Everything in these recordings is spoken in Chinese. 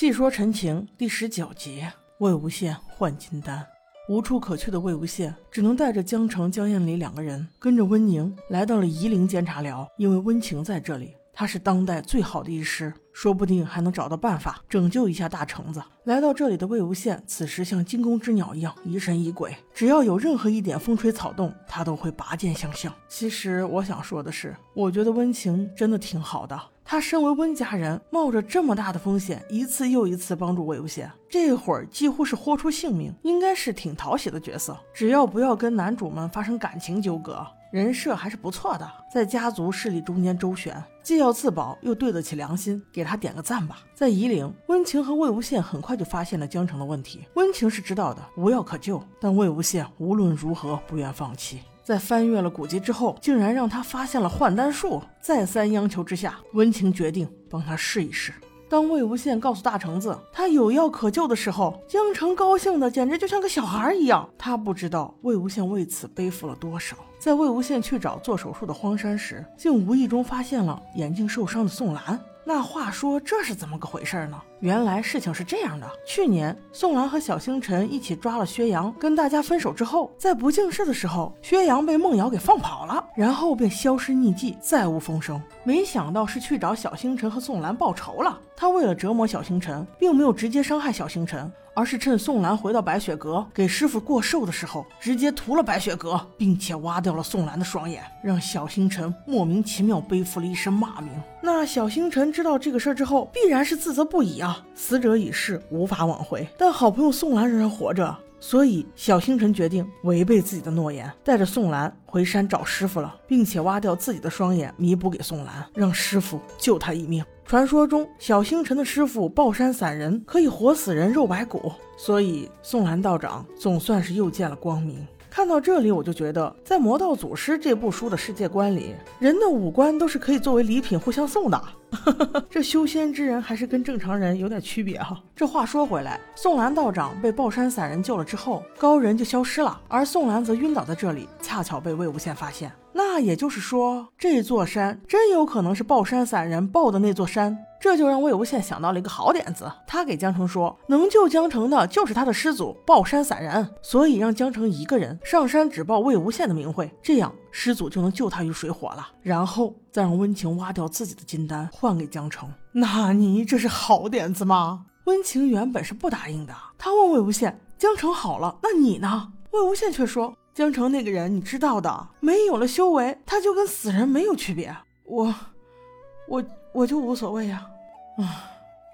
细说陈情第十九集，魏无羡换金丹。无处可去的魏无羡只能带着江澄、江厌离两个人，跟着温宁来到了夷陵监察寮。因为温情在这里，他是当代最好的医师，说不定还能找到办法拯救一下大橙子。来到这里的魏无羡，此时像惊弓之鸟一样疑神疑鬼，只要有任何一点风吹草动，他都会拔剑相向。其实我想说的是，我觉得温情真的挺好的。他身为温家人，冒着这么大的风险，一次又一次帮助魏无羡，这会儿几乎是豁出性命，应该是挺讨喜的角色。只要不要跟男主们发生感情纠葛，人设还是不错的，在家族势力中间周旋，既要自保又对得起良心，给他点个赞吧。在夷陵，温情和魏无羡很快就发现了江城的问题。温情是知道的，无药可救，但魏无羡无论如何不愿放弃。在翻阅了古籍之后，竟然让他发现了换丹术。再三央求之下，温情决定帮他试一试。当魏无羡告诉大橙子他有药可救的时候，江澄高兴的简直就像个小孩一样。他不知道魏无羡为此背负了多少。在魏无羡去找做手术的荒山时，竟无意中发现了眼睛受伤的宋兰。那话说这是怎么个回事呢？原来事情是这样的：去年宋兰和小星辰一起抓了薛洋，跟大家分手之后，在不净室的时候，薛洋被梦瑶给放跑了，然后便消失匿迹，再无风声。没想到是去找小星辰和宋兰报仇了。他为了折磨小星辰，并没有直接伤害小星辰。而是趁宋兰回到白雪阁给师傅过寿的时候，直接屠了白雪阁，并且挖掉了宋兰的双眼，让小星辰莫名其妙背负了一身骂名。那小星辰知道这个事儿之后，必然是自责不已啊！死者已逝，无法挽回，但好朋友宋兰仍然活着，所以小星辰决定违背自己的诺言，带着宋兰回山找师傅了，并且挖掉自己的双眼弥补给宋兰，让师傅救他一命。传说中，小星辰的师傅抱山散人可以活死人肉白骨，所以宋兰道长总算是又见了光明。看到这里，我就觉得在《魔道祖师》这部书的世界观里，人的五官都是可以作为礼品互相送的。这修仙之人还是跟正常人有点区别哈。这话说回来，宋兰道长被抱山散人救了之后，高人就消失了，而宋兰则晕倒在这里，恰巧被魏无羡发现。那也就是说，这座山真有可能是抱山散人抱的那座山，这就让魏无羡想到了一个好点子。他给江澄说，能救江澄的就是他的师祖抱山散人，所以让江澄一个人上山只报魏无羡的名讳，这样师祖就能救他于水火了。然后再让温情挖掉自己的金丹换给江澄。那你这是好点子吗？温情原本是不答应的，他问魏无羡，江澄好了，那你呢？魏无羡却说。江城那个人，你知道的，没有了修为，他就跟死人没有区别。我，我，我就无所谓呀。啊，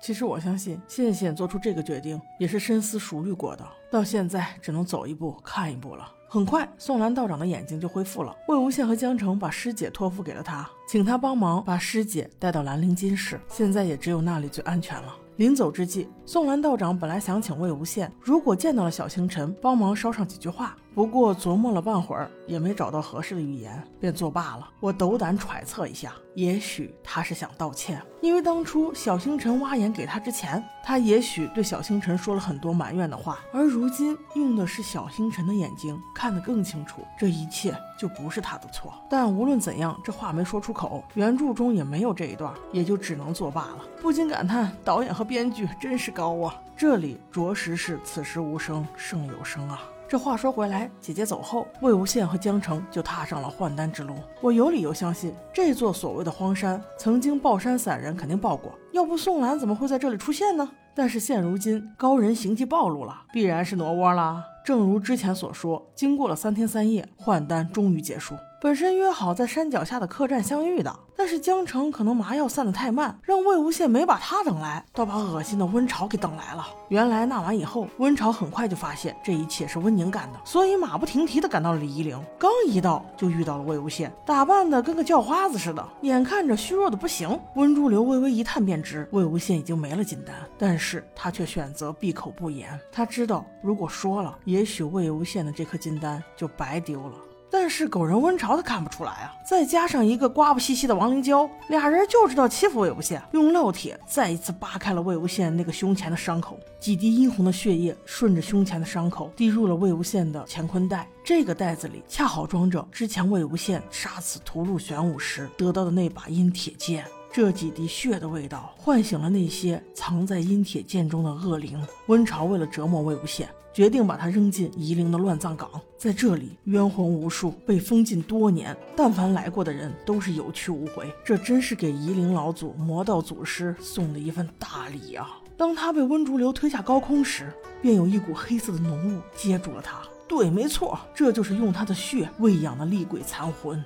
其实我相信，羡羡做出这个决定也是深思熟虑过的。到现在只能走一步看一步了。很快，宋兰道长的眼睛就恢复了。魏无羡和江城把师姐托付给了他，请他帮忙把师姐带到兰陵金室。现在也只有那里最安全了。临走之际，宋兰道长本来想请魏无羡，如果见到了小星辰，帮忙捎上几句话。不过琢磨了半会儿，也没找到合适的语言，便作罢了。我斗胆揣测一下，也许他是想道歉，因为当初小星辰挖眼给他之前，他也许对小星辰说了很多埋怨的话，而如今用的是小星辰的眼睛，看得更清楚，这一切就不是他的错。但无论怎样，这话没说出口，原著中也没有这一段，也就只能作罢了。不禁感叹，导演和编剧真是高啊！这里着实是此时无声胜有声啊。这话说回来，姐姐走后，魏无羡和江澄就踏上了换丹之路。我有理由相信，这座所谓的荒山，曾经抱山散人肯定抱过，要不宋兰怎么会在这里出现呢？但是现如今高人行迹暴露了，必然是挪窝了。正如之前所说，经过了三天三夜，换丹终于结束。本身约好在山脚下的客栈相遇的，但是江城可能麻药散得太慢，让魏无羡没把他等来，倒把恶心的温潮给等来了。原来那完以后，温潮很快就发现这一切是温宁干的，所以马不停蹄地赶到了李夷陵。刚一到，就遇到了魏无羡，打扮的跟个叫花子似的，眼看着虚弱的不行。温珠流微微一探便知，魏无羡已经没了金丹，但是他却选择闭口不言。他知道，如果说了，也许魏无羡的这颗金丹就白丢了。但是狗人温潮他看不出来啊，再加上一个瓜不兮兮的王灵娇，俩人就知道欺负魏无羡，用烙铁再一次扒开了魏无羡那个胸前的伤口，几滴殷红的血液顺着胸前的伤口滴入了魏无羡的乾坤袋，这个袋子里恰好装着之前魏无羡杀死屠戮玄武时得到的那把阴铁剑。这几滴血的味道唤醒了那些藏在阴铁剑中的恶灵。温潮为了折磨魏无羡，决定把他扔进夷陵的乱葬岗。在这里，冤魂无数，被封禁多年。但凡来过的人，都是有去无回。这真是给夷陵老祖魔道祖师送的一份大礼啊！当他被温竹流推下高空时，便有一股黑色的浓雾接住了他。对，没错，这就是用他的血喂养的厉鬼残魂。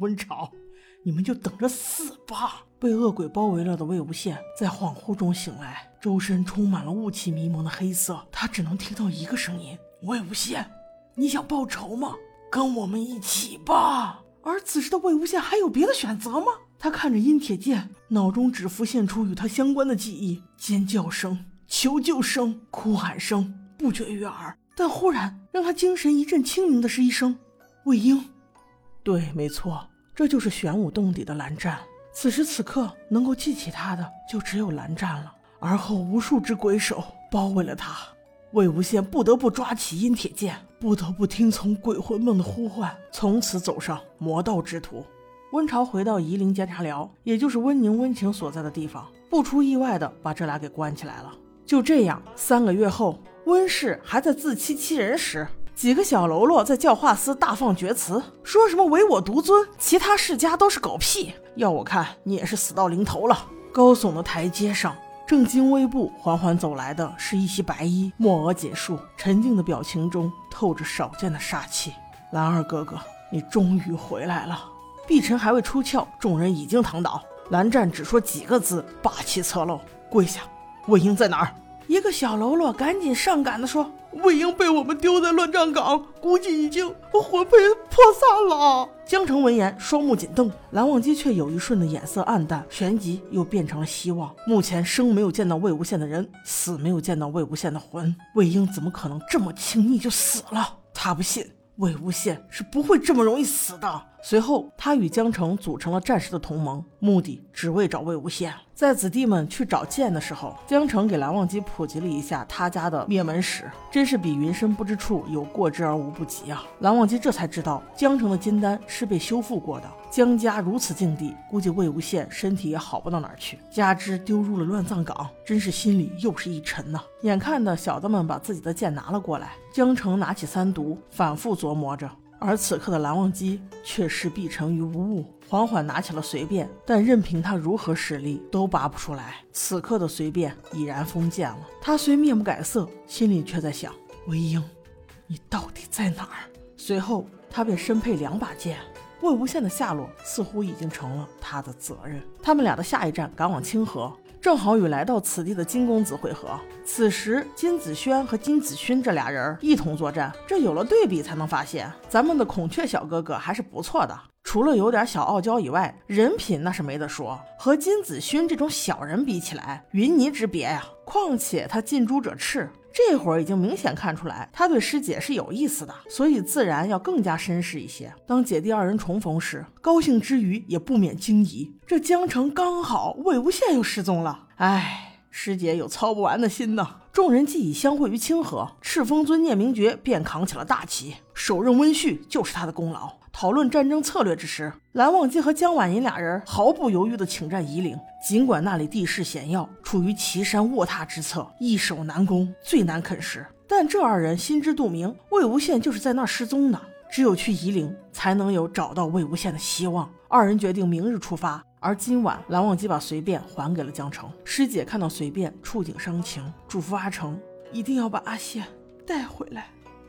温潮。你们就等着死吧！被恶鬼包围了的魏无羡在恍惚中醒来，周身充满了雾气迷蒙的黑色，他只能听到一个声音：“魏无羡，你想报仇吗？跟我们一起吧！”而此时的魏无羡还有别的选择吗？他看着阴铁剑，脑中只浮现出与他相关的记忆：尖叫声、求救声、哭喊声不绝于耳。但忽然让他精神一阵清明的是一声：“魏婴。”对，没错。这就是玄武洞底的蓝湛，此时此刻能够记起他的就只有蓝湛了。而后无数只鬼手包围了他，魏无羡不得不抓起阴铁剑，不得不听从鬼魂梦的呼唤，从此走上魔道之途。温潮回到夷陵监察寮，也就是温宁、温情所在的地方，不出意外的把这俩给关起来了。就这样，三个月后，温氏还在自欺欺人时。几个小喽啰在教化司大放厥词，说什么唯我独尊，其他世家都是狗屁。要我看，你也是死到临头了。高耸的台阶上，正襟危步缓缓走来的是一袭白衣、墨额锦束，沉静的表情中透着少见的杀气。兰儿哥哥，你终于回来了。碧晨还未出鞘，众人已经躺倒。蓝湛只说几个字，霸气侧漏，跪下。魏婴在哪儿？一个小喽啰赶紧上赶的说。魏婴被我们丢在乱葬岗，估计已经魂飞魄散了。江城闻言，双目紧瞪，蓝忘机却有一瞬的眼色暗淡，旋即又变成了希望。目前生没有见到魏无羡的人，死没有见到魏无羡的魂，魏婴怎么可能这么轻易就死了？他不信。魏无羡是不会这么容易死的。随后，他与江城组成了战时的同盟，目的只为找魏无羡。在子弟们去找剑的时候，江城给蓝忘机普及了一下他家的灭门史，真是比云深不知处有过之而无不及啊！蓝忘机这才知道，江城的金丹是被修复过的。江家如此境地，估计魏无羡身体也好不到哪儿去。加之丢入了乱葬岗，真是心里又是一沉呐。眼看着小子们把自己的剑拿了过来，江城拿起三毒，反复琢磨着。而此刻的蓝忘机却是必成于无物，缓缓拿起了随便，但任凭他如何使力，都拔不出来。此刻的随便已然封剑了，他虽面不改色，心里却在想：魏婴，你到底在哪儿？随后，他便身配两把剑。魏无羡的下落似乎已经成了他的责任。他们俩的下一站赶往清河，正好与来到此地的金公子会合。此时，金子轩和金子勋这俩人一同作战，这有了对比才能发现，咱们的孔雀小哥哥还是不错的。除了有点小傲娇以外，人品那是没得说。和金子勋这种小人比起来，云泥之别呀。况且他近朱者赤。这会儿已经明显看出来，他对师姐是有意思的，所以自然要更加绅士一些。当姐弟二人重逢时，高兴之余也不免惊疑：这江城刚好魏无羡又失踪了，唉，师姐有操不完的心呢。众人既已相会于清河，赤峰尊念明觉便扛起了大旗，手刃温煦就是他的功劳。讨论战争策略之时，蓝忘机和江婉银俩人毫不犹豫地请战夷陵。尽管那里地势险要，处于岐山卧榻之侧，易守难攻，最难啃食，但这二人心知肚明，魏无羡就是在那失踪的。只有去夷陵，才能有找到魏无羡的希望。二人决定明日出发，而今晚蓝忘机把随便还给了江澄。师姐看到随便触景伤情，嘱咐阿成一定要把阿羡带回来。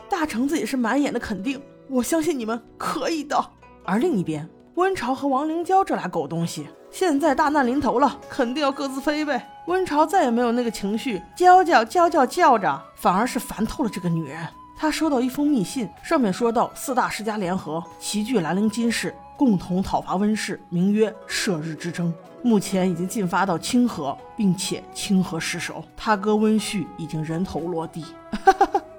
大橙子也是满眼的肯定。我相信你们可以的。而另一边，温潮和王灵娇这俩狗东西，现在大难临头了，肯定要各自飞呗。温潮再也没有那个情绪，娇娇娇娇叫着，反而是烦透了这个女人。他收到一封密信，上面说到四大世家联合，齐聚兰陵金氏，共同讨伐温氏，名曰射日之争。目前已经进发到清河，并且清河失守，他哥温煦已经人头落地。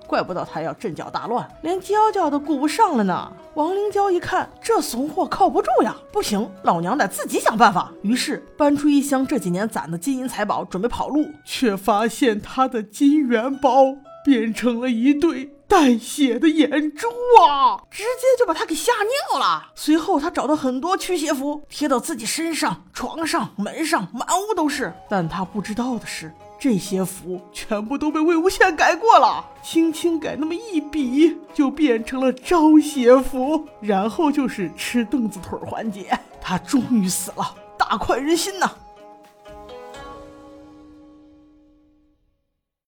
怪不得他要阵脚大乱，连娇娇都顾不上了呢。王灵娇一看，这怂货靠不住呀，不行，老娘得自己想办法。于是搬出一箱这几年攒的金银财宝，准备跑路，却发现他的金元宝变成了一对带血的眼珠啊，直接就把他给吓尿了。随后他找到很多驱邪符，贴到自己身上、床上、门上，满屋都是。但他不知道的是。这些符全部都被魏无羡改过了，轻轻改那么一笔，就变成了招血符。然后就是吃凳子腿环节，他终于死了，大快人心呐！